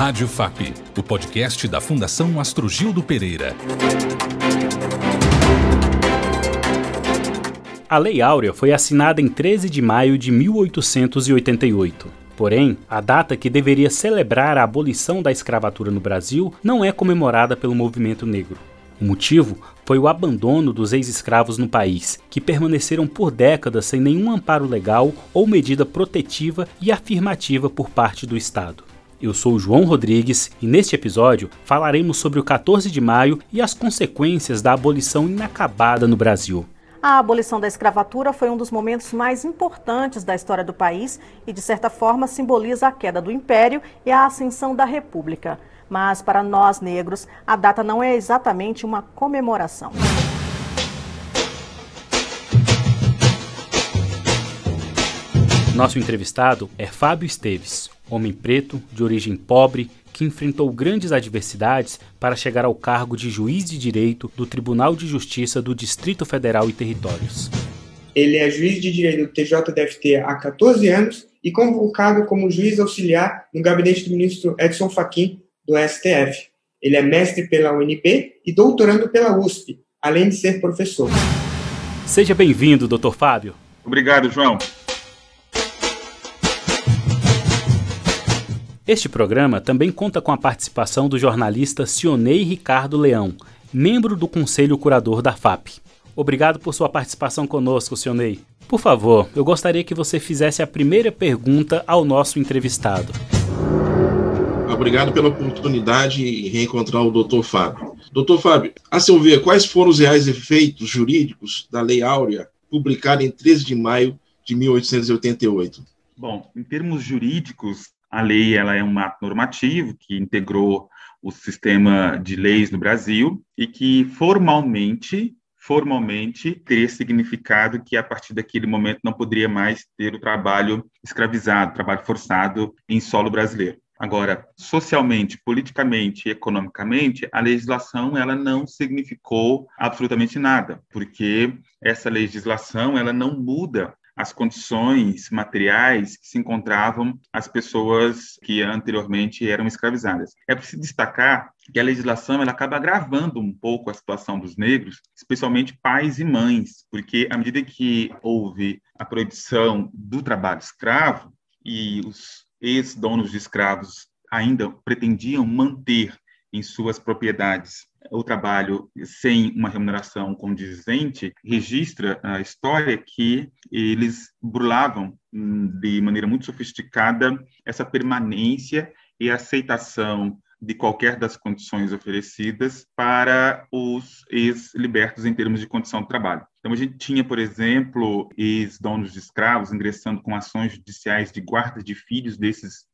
Rádio FAP, o podcast da Fundação Astrogildo Pereira. A Lei Áurea foi assinada em 13 de maio de 1888. Porém, a data que deveria celebrar a abolição da escravatura no Brasil não é comemorada pelo movimento negro. O motivo foi o abandono dos ex-escravos no país, que permaneceram por décadas sem nenhum amparo legal ou medida protetiva e afirmativa por parte do Estado. Eu sou João Rodrigues e neste episódio falaremos sobre o 14 de maio e as consequências da abolição inacabada no Brasil. A abolição da escravatura foi um dos momentos mais importantes da história do país e, de certa forma, simboliza a queda do Império e a ascensão da República. Mas, para nós negros, a data não é exatamente uma comemoração. Nosso entrevistado é Fábio Esteves, homem preto, de origem pobre, que enfrentou grandes adversidades para chegar ao cargo de juiz de direito do Tribunal de Justiça do Distrito Federal e Territórios. Ele é juiz de direito do TJDFT há 14 anos e convocado como juiz auxiliar no gabinete do ministro Edson Fachin do STF. Ele é mestre pela UNB e doutorando pela USP, além de ser professor. Seja bem-vindo, doutor Fábio. Obrigado, João. Este programa também conta com a participação do jornalista Sionei Ricardo Leão, membro do Conselho Curador da FAP. Obrigado por sua participação conosco, Sionei. Por favor, eu gostaria que você fizesse a primeira pergunta ao nosso entrevistado. Obrigado pela oportunidade de reencontrar o Dr. Fábio. Dr. Fábio, a seu ver, quais foram os reais efeitos jurídicos da Lei Áurea, publicada em 13 de maio de 1888? Bom, em termos jurídicos, a lei ela é um ato normativo que integrou o sistema de leis no Brasil e que formalmente formalmente teria significado que a partir daquele momento não poderia mais ter o trabalho escravizado, trabalho forçado em solo brasileiro. Agora, socialmente, politicamente e economicamente, a legislação ela não significou absolutamente nada, porque essa legislação ela não muda as condições materiais que se encontravam as pessoas que anteriormente eram escravizadas. É preciso destacar que a legislação ela acaba agravando um pouco a situação dos negros, especialmente pais e mães, porque à medida que houve a proibição do trabalho escravo e os ex-donos de escravos ainda pretendiam manter em suas propriedades o trabalho sem uma remuneração condizente registra a história que eles burlavam hum, de maneira muito sofisticada essa permanência e aceitação de qualquer das condições oferecidas para os ex-libertos em termos de condição de trabalho. Então, a gente tinha, por exemplo, ex-donos de escravos ingressando com ações judiciais de guarda de filhos desses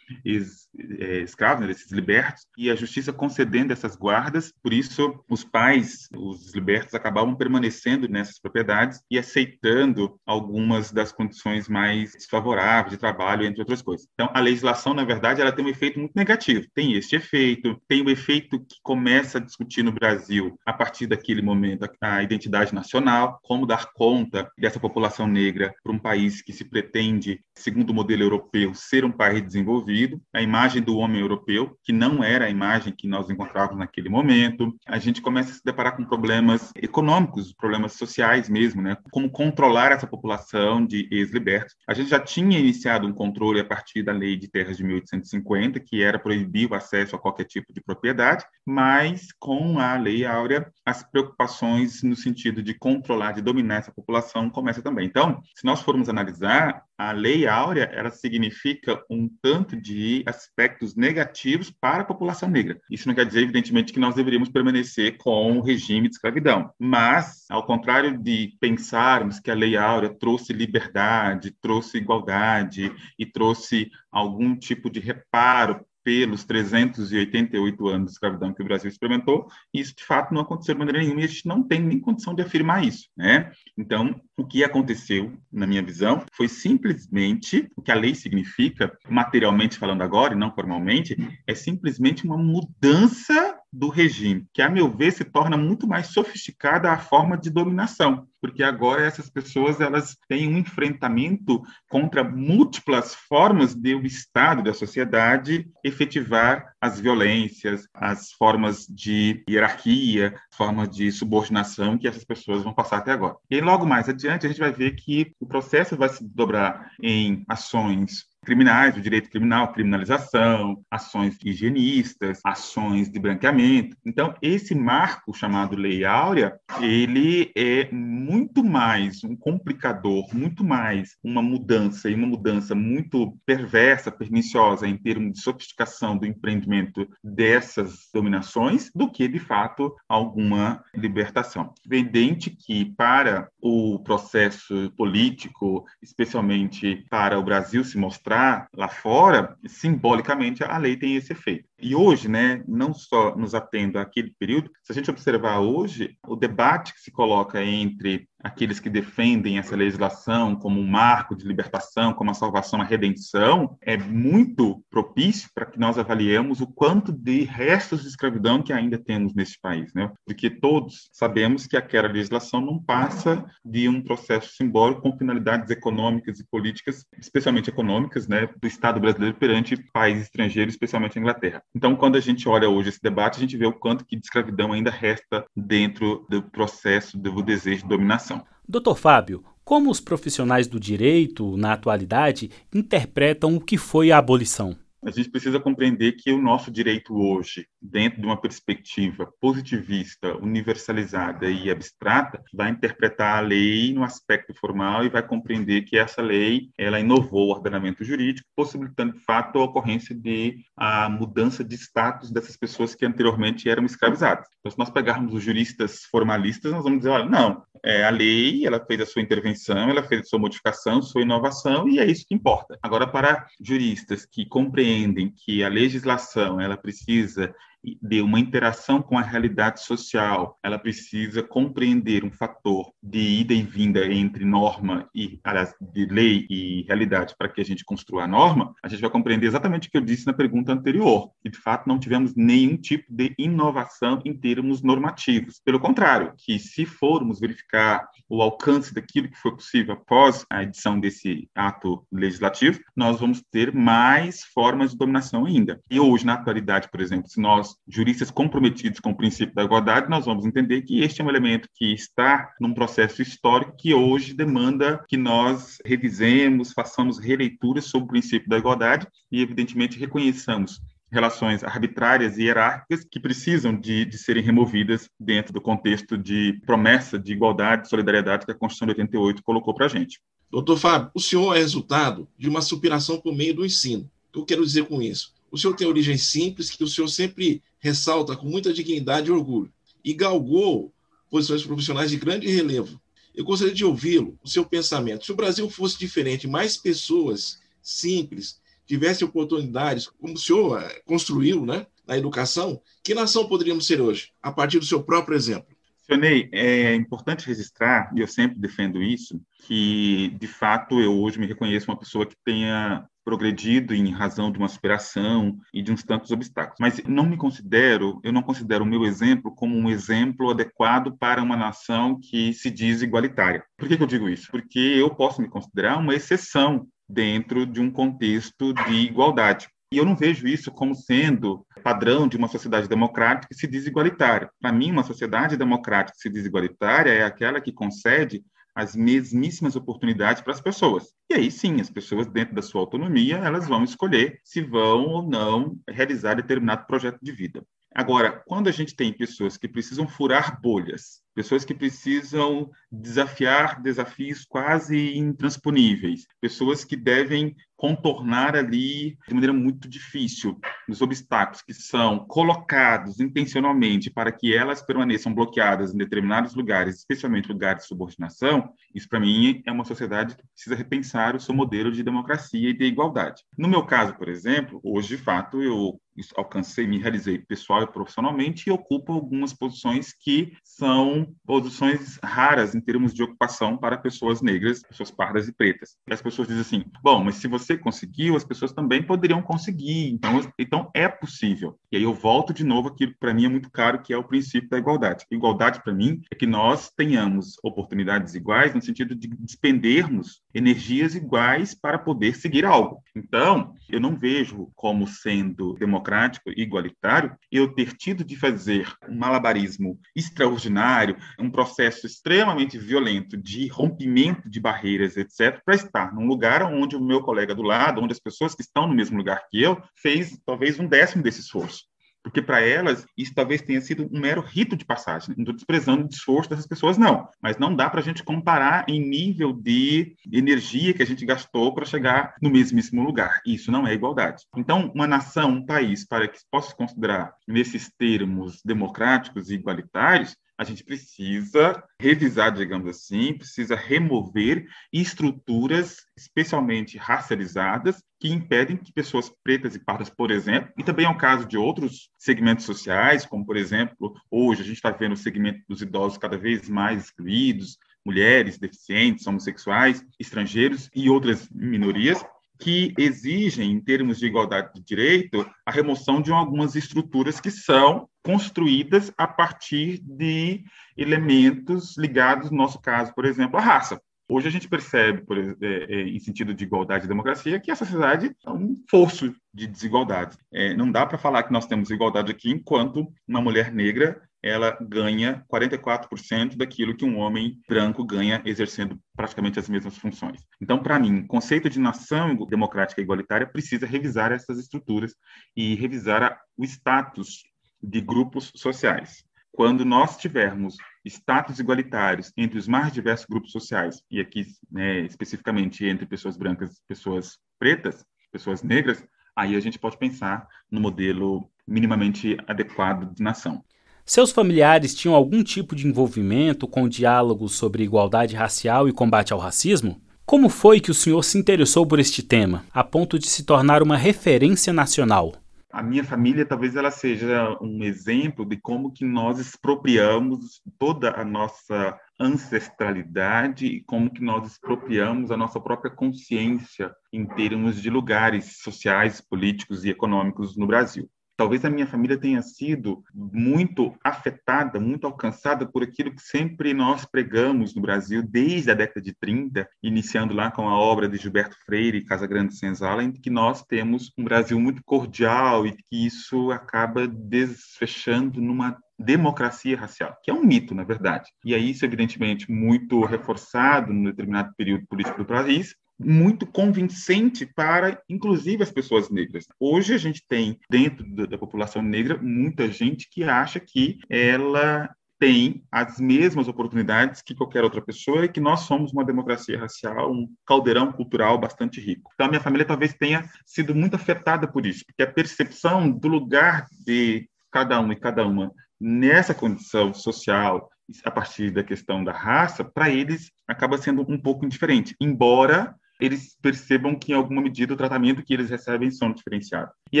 escravos, né, desses libertos, e a justiça concedendo essas guardas. Por isso, os pais, os libertos, acabavam permanecendo nessas propriedades e aceitando algumas das condições mais desfavoráveis de trabalho, entre outras coisas. Então, a legislação, na verdade, ela tem um efeito muito negativo. Tem este efeito, tem o efeito que começa a discutir no Brasil, a partir daquele momento, a identidade nacional, como dar conta dessa população negra para um país que se pretende, segundo o modelo europeu, ser um país desenvolvido a imagem do homem europeu, que não era a imagem que nós encontrávamos naquele momento. A gente começa a se deparar com problemas econômicos, problemas sociais mesmo, né? Como controlar essa população de ex-libertos. A gente já tinha iniciado um controle a partir da Lei de Terras de 1850, que era proibir o acesso a qualquer tipo de propriedade, mas com a Lei Áurea, as preocupações no sentido de controlar, de dominar essa população começa também. Então, se nós formos analisar, a Lei Áurea, ela significa um tanto de aspectos negativos para a população negra. Isso não quer dizer, evidentemente, que nós deveríamos permanecer com o regime de escravidão, mas, ao contrário de pensarmos que a Lei Áurea trouxe liberdade, trouxe igualdade e trouxe algum tipo de reparo pelos 388 anos de escravidão que o Brasil experimentou, isso de fato não aconteceu de maneira nenhuma e a gente não tem nem condição de afirmar isso, né? Então, o que aconteceu, na minha visão, foi simplesmente o que a lei significa, materialmente falando agora e não formalmente, é simplesmente uma mudança do regime, que, a meu ver, se torna muito mais sofisticada a forma de dominação, porque agora essas pessoas elas têm um enfrentamento contra múltiplas formas de o Estado, da sociedade, efetivar as violências, as formas de hierarquia, formas de subordinação que essas pessoas vão passar até agora. E logo mais adiante, a gente vai ver que o processo vai se dobrar em ações criminais, o direito criminal, criminalização, ações higienistas, ações de branqueamento. Então, esse marco chamado Lei Áurea, ele é muito mais um complicador, muito mais uma mudança, e uma mudança muito perversa, perniciosa em termos de sofisticação do empreendimento dessas dominações, do que, de fato, alguma libertação. Evidente que, para o processo político, especialmente para o Brasil se mostrar lá fora, simbolicamente a lei tem esse efeito. E hoje, né, não só nos atendo àquele período, se a gente observar hoje, o debate que se coloca entre aqueles que defendem essa legislação como um marco de libertação, como a salvação, a redenção, é muito propício para que nós avaliemos o quanto de restos de escravidão que ainda temos neste país, né? Porque todos sabemos que aquela legislação não passa de um processo simbólico com finalidades econômicas e políticas, especialmente econômicas, né, do Estado brasileiro perante países estrangeiros, especialmente a Inglaterra. Então, quando a gente olha hoje esse debate, a gente vê o quanto que de escravidão ainda resta dentro do processo do desejo de dominação. Doutor Fábio, como os profissionais do direito, na atualidade, interpretam o que foi a abolição? A gente precisa compreender que o nosso direito hoje, dentro de uma perspectiva positivista, universalizada e abstrata, vai interpretar a lei no aspecto formal e vai compreender que essa lei ela inovou o ordenamento jurídico, possibilitando de fato a ocorrência de a mudança de status dessas pessoas que anteriormente eram escravizadas. Então, se nós pegarmos os juristas formalistas, nós vamos dizer, olha, não, é, a lei ela fez a sua intervenção, ela fez a sua modificação, sua inovação e é isso que importa. Agora, para juristas que compreendem compreendem que a legislação ela precisa de uma interação com a realidade social, ela precisa compreender um fator de ida e vinda entre norma e, aliás, de lei e realidade para que a gente construa a norma, a gente vai compreender exatamente o que eu disse na pergunta anterior, que de fato não tivemos nenhum tipo de inovação em termos normativos. Pelo contrário, que se formos verificar o alcance daquilo que foi possível após a edição desse ato legislativo, nós vamos ter mais formas de dominação ainda. E hoje, na atualidade, por exemplo, se nós juristas comprometidos com o princípio da igualdade, nós vamos entender que este é um elemento que está num processo histórico que hoje demanda que nós revisemos, façamos releituras sobre o princípio da igualdade e, evidentemente, reconheçamos relações arbitrárias e hierárquicas que precisam de, de, serem removidas dentro do contexto de promessa de igualdade e solidariedade que a Constituição de 88 colocou para a gente. Doutor Fábio, o senhor é resultado de uma superação por meio do ensino. O que eu quero dizer com isso? O senhor tem origem simples, que o senhor sempre ressalta com muita dignidade e orgulho, e galgou posições profissionais de grande relevo. Eu gostaria de ouvi-lo, o seu pensamento. Se o Brasil fosse diferente, mais pessoas simples tivessem oportunidades, como o senhor eh, construiu né, na educação, que nação poderíamos ser hoje, a partir do seu próprio exemplo? Sionei, é importante registrar, e eu sempre defendo isso, que, de fato, eu hoje me reconheço uma pessoa que tenha progredido em razão de uma aspiração e de uns tantos obstáculos. Mas não me considero, eu não considero o meu exemplo como um exemplo adequado para uma nação que se diz igualitária. Por que, que eu digo isso? Porque eu posso me considerar uma exceção dentro de um contexto de igualdade. E eu não vejo isso como sendo padrão de uma sociedade democrática que se diz igualitária. Para mim, uma sociedade democrática que se diz igualitária é aquela que concede as mesmíssimas oportunidades para as pessoas. E aí sim, as pessoas dentro da sua autonomia, elas vão escolher se vão ou não realizar determinado projeto de vida. Agora, quando a gente tem pessoas que precisam furar bolhas, pessoas que precisam desafiar desafios quase intransponíveis, pessoas que devem contornar ali de maneira muito difícil os obstáculos que são colocados intencionalmente para que elas permaneçam bloqueadas em determinados lugares, especialmente lugares de subordinação, isso para mim é uma sociedade que precisa repensar o seu modelo de democracia e de igualdade. No meu caso, por exemplo, hoje de fato eu alcancei, me realizei pessoal e profissionalmente e ocupo algumas posições que são posições raras em termos de ocupação para pessoas negras, pessoas pardas e pretas. E as pessoas dizem assim: bom, mas se você conseguiu, as pessoas também poderiam conseguir. Então, então é possível. E aí eu volto de novo aquilo que para mim é muito caro, que é o princípio da igualdade. Igualdade para mim é que nós tenhamos oportunidades iguais no sentido de despendermos energias iguais para poder seguir algo. Então, eu não vejo como sendo democrático e igualitário eu ter tido de fazer um malabarismo extraordinário, um processo extremamente violento de rompimento de barreiras, etc., para estar num lugar onde o meu colega do lado, onde as pessoas que estão no mesmo lugar que eu, fez talvez um décimo desse esforço porque para elas isso talvez tenha sido um mero rito de passagem. Não estou desprezando o esforço dessas pessoas, não. Mas não dá para a gente comparar em nível de energia que a gente gastou para chegar no mesmíssimo lugar. Isso não é igualdade. Então, uma nação, um país, para que possa se considerar nesses termos democráticos e igualitários, a gente precisa revisar, digamos assim, precisa remover estruturas especialmente racializadas que impedem que pessoas pretas e pardas, por exemplo, e também é o caso de outros segmentos sociais, como, por exemplo, hoje a gente está vendo o segmento dos idosos cada vez mais excluídos, mulheres, deficientes, homossexuais, estrangeiros e outras minorias, que exigem, em termos de igualdade de direito, a remoção de algumas estruturas que são construídas a partir de elementos ligados, no nosso caso, por exemplo, à raça. Hoje a gente percebe, por, é, é, em sentido de igualdade e democracia, que a sociedade é um fosso de desigualdade. É, não dá para falar que nós temos igualdade aqui enquanto uma mulher negra ela ganha 44% daquilo que um homem branco ganha exercendo praticamente as mesmas funções. Então, para mim, o conceito de nação democrática e igualitária precisa revisar essas estruturas e revisar o status de grupos sociais. Quando nós tivermos status igualitários entre os mais diversos grupos sociais, e aqui né, especificamente entre pessoas brancas pessoas pretas, pessoas negras, aí a gente pode pensar no modelo minimamente adequado de nação. Seus familiares tinham algum tipo de envolvimento com diálogos sobre igualdade racial e combate ao racismo? Como foi que o senhor se interessou por este tema, a ponto de se tornar uma referência nacional? A minha família talvez ela seja um exemplo de como que nós expropriamos toda a nossa ancestralidade e como que nós expropriamos a nossa própria consciência em termos de lugares sociais, políticos e econômicos no Brasil. Talvez a minha família tenha sido muito afetada, muito alcançada por aquilo que sempre nós pregamos no Brasil desde a década de 30, iniciando lá com a obra de Gilberto Freire e Casa Grande Senzala, em que nós temos um Brasil muito cordial e que isso acaba desfechando numa democracia racial, que é um mito, na verdade. E aí isso, evidentemente, muito reforçado num determinado período político do país, muito convincente para, inclusive, as pessoas negras. Hoje a gente tem, dentro da população negra, muita gente que acha que ela tem as mesmas oportunidades que qualquer outra pessoa e que nós somos uma democracia racial, um caldeirão cultural bastante rico. Então, a minha família talvez tenha sido muito afetada por isso, porque a percepção do lugar de cada um e cada uma nessa condição social, a partir da questão da raça, para eles acaba sendo um pouco indiferente, embora eles percebam que, em alguma medida, o tratamento que eles recebem são diferenciados. E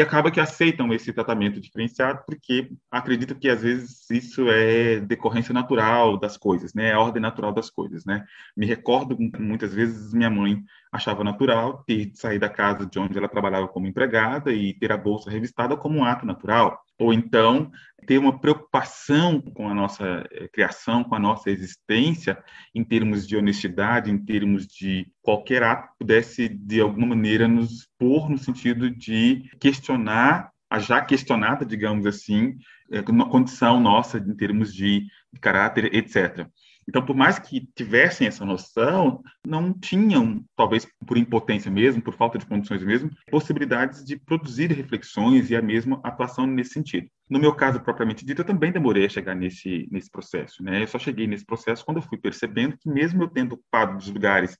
acaba que aceitam esse tratamento diferenciado porque acreditam que, às vezes, isso é decorrência natural das coisas, né? É a ordem natural das coisas, né? Me recordo, muitas vezes, minha mãe achava natural ter de sair da casa de onde ela trabalhava como empregada e ter a bolsa revistada como um ato natural ou então ter uma preocupação com a nossa eh, criação, com a nossa existência, em termos de honestidade, em termos de qualquer ato pudesse, de alguma maneira, nos pôr no sentido de questionar a já questionada, digamos assim, eh, condição nossa em termos de caráter, etc. Então, por mais que tivessem essa noção, não tinham, talvez por impotência mesmo, por falta de condições mesmo, possibilidades de produzir reflexões e a mesma atuação nesse sentido. No meu caso, propriamente dito, eu também demorei a chegar nesse, nesse processo. Né? Eu só cheguei nesse processo quando eu fui percebendo que, mesmo eu tendo ocupado os lugares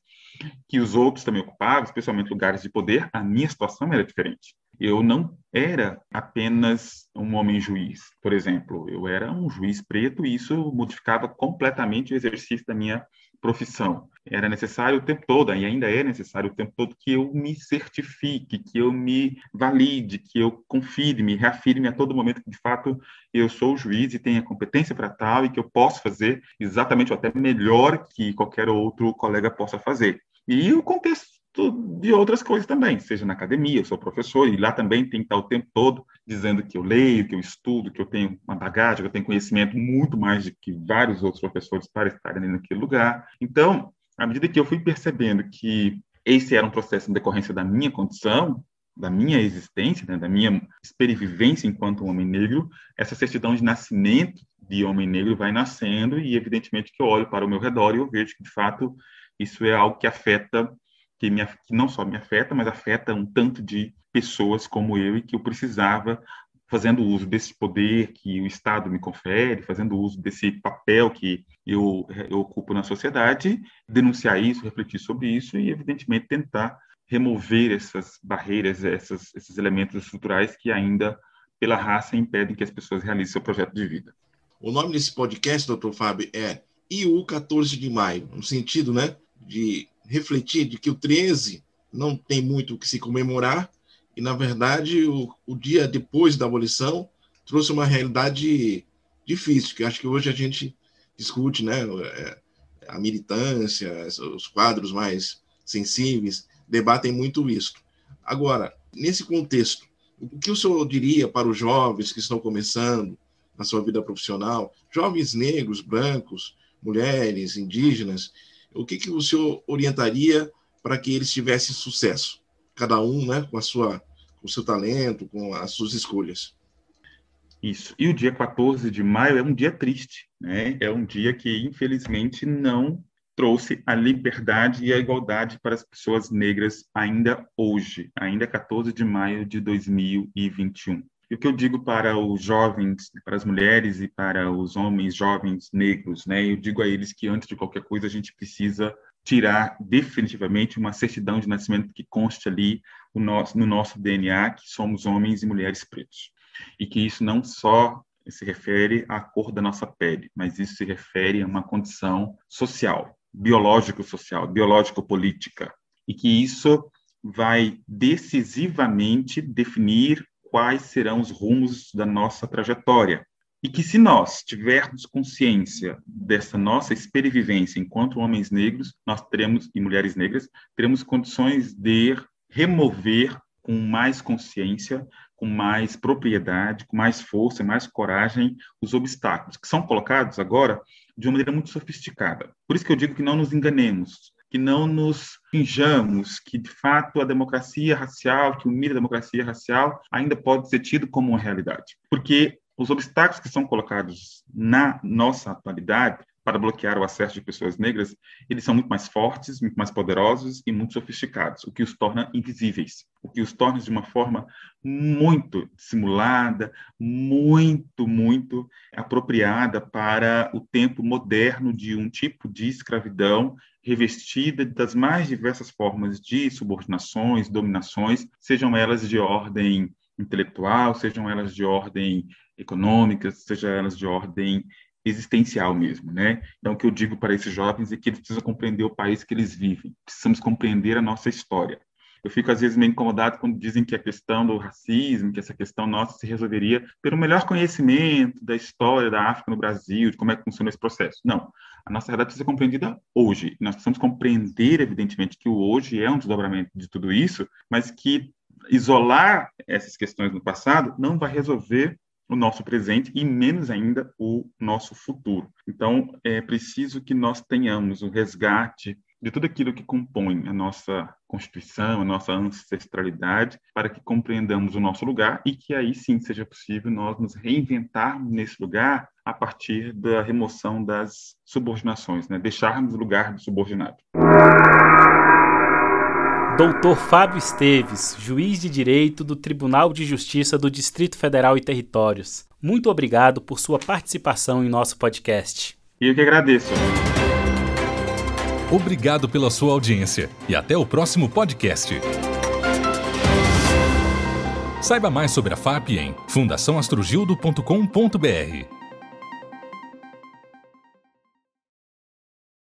que os outros também ocupavam, especialmente lugares de poder, a minha situação era diferente. Eu não era apenas um homem juiz, por exemplo, eu era um juiz preto e isso modificava completamente o exercício da minha profissão. Era necessário o tempo todo, e ainda é necessário o tempo todo, que eu me certifique, que eu me valide, que eu confirme, me reafirme a todo momento que, de fato, eu sou o juiz e tenho a competência para tal e que eu posso fazer exatamente ou até melhor que qualquer outro colega possa fazer. E o contexto de outras coisas também, seja na academia, eu sou professor, e lá também tem que estar o tempo todo dizendo que eu leio, que eu estudo, que eu tenho uma bagagem, que eu tenho conhecimento muito mais do que vários outros professores para estarem naquele lugar. Então, à medida que eu fui percebendo que esse era um processo em decorrência da minha condição, da minha existência, né, da minha experivivência enquanto homem negro, essa certidão de nascimento de homem negro vai nascendo e, evidentemente, que eu olho para o meu redor e eu vejo que, de fato, isso é algo que afeta que, me, que não só me afeta, mas afeta um tanto de pessoas como eu e que eu precisava fazendo uso desse poder que o Estado me confere, fazendo uso desse papel que eu, eu, ocupo na sociedade, denunciar isso, refletir sobre isso e, evidentemente, tentar remover essas barreiras, essas, esses elementos estruturais que ainda, pela raça, impedem que as pessoas realizem seu projeto de vida. O nome desse podcast, doutor Fábio, é IU 14 de Maio, no sentido né, de refletir de que o 13 não tem muito o que se comemorar, e, na verdade, o, o dia depois da abolição trouxe uma realidade difícil, que acho que hoje a gente discute, né? É, a militância, os quadros mais sensíveis, debatem muito isso. Agora, nesse contexto, o que o senhor diria para os jovens que estão começando na sua vida profissional, jovens negros, brancos, mulheres, indígenas, o que, que o senhor orientaria para que eles tivessem sucesso? Cada um, né, com a sua, com o seu talento, com as suas escolhas. Isso. E o dia 14 de maio é um dia triste, né? É um dia que, infelizmente, não trouxe a liberdade e a igualdade para as pessoas negras ainda hoje, ainda 14 de maio de 2021. E o que eu digo para os jovens, para as mulheres e para os homens jovens negros, né? Eu digo a eles que antes de qualquer coisa a gente precisa tirar definitivamente uma certidão de nascimento que conste ali nosso, no nosso DNA que somos homens e mulheres pretos. E que isso não só se refere à cor da nossa pele, mas isso se refere a uma condição social, biológico-social, biológico-política, e que isso vai decisivamente definir quais serão os rumos da nossa trajetória. E que se nós tivermos consciência dessa nossa experivivência enquanto homens negros, nós teremos, e mulheres negras, teremos condições de remover com mais consciência, com mais propriedade, com mais força, mais coragem, os obstáculos que são colocados agora de uma maneira muito sofisticada. Por isso que eu digo que não nos enganemos que não nos finjamos que, de fato, a democracia racial, que o da democracia racial ainda pode ser tido como uma realidade. Porque os obstáculos que são colocados na nossa atualidade para bloquear o acesso de pessoas negras, eles são muito mais fortes, muito mais poderosos e muito sofisticados, o que os torna invisíveis, o que os torna de uma forma muito simulada, muito, muito apropriada para o tempo moderno de um tipo de escravidão revestida das mais diversas formas de subordinações, dominações, sejam elas de ordem intelectual, sejam elas de ordem econômica, sejam elas de ordem existencial mesmo, né? Então, o que eu digo para esses jovens é que eles precisam compreender o país que eles vivem, precisamos compreender a nossa história. Eu fico, às vezes, meio incomodado quando dizem que a questão do racismo, que essa questão nossa se resolveria pelo melhor conhecimento da história da África no Brasil, de como é que funciona esse processo. Não. A nossa realidade precisa ser compreendida hoje. Nós precisamos compreender, evidentemente, que o hoje é um desdobramento de tudo isso, mas que isolar essas questões no passado não vai resolver o nosso presente e menos ainda o nosso futuro. Então, é preciso que nós tenhamos o resgate de tudo aquilo que compõe a nossa constituição, a nossa ancestralidade, para que compreendamos o nosso lugar e que aí sim seja possível nós nos reinventarmos nesse lugar a partir da remoção das subordinações, né? deixarmos o lugar do subordinado. Doutor Fábio Esteves, juiz de direito do Tribunal de Justiça do Distrito Federal e Territórios. Muito obrigado por sua participação em nosso podcast. Eu que agradeço. Obrigado pela sua audiência e até o próximo podcast. Saiba mais sobre a FAP em fundaçãoastrogildo.com.br.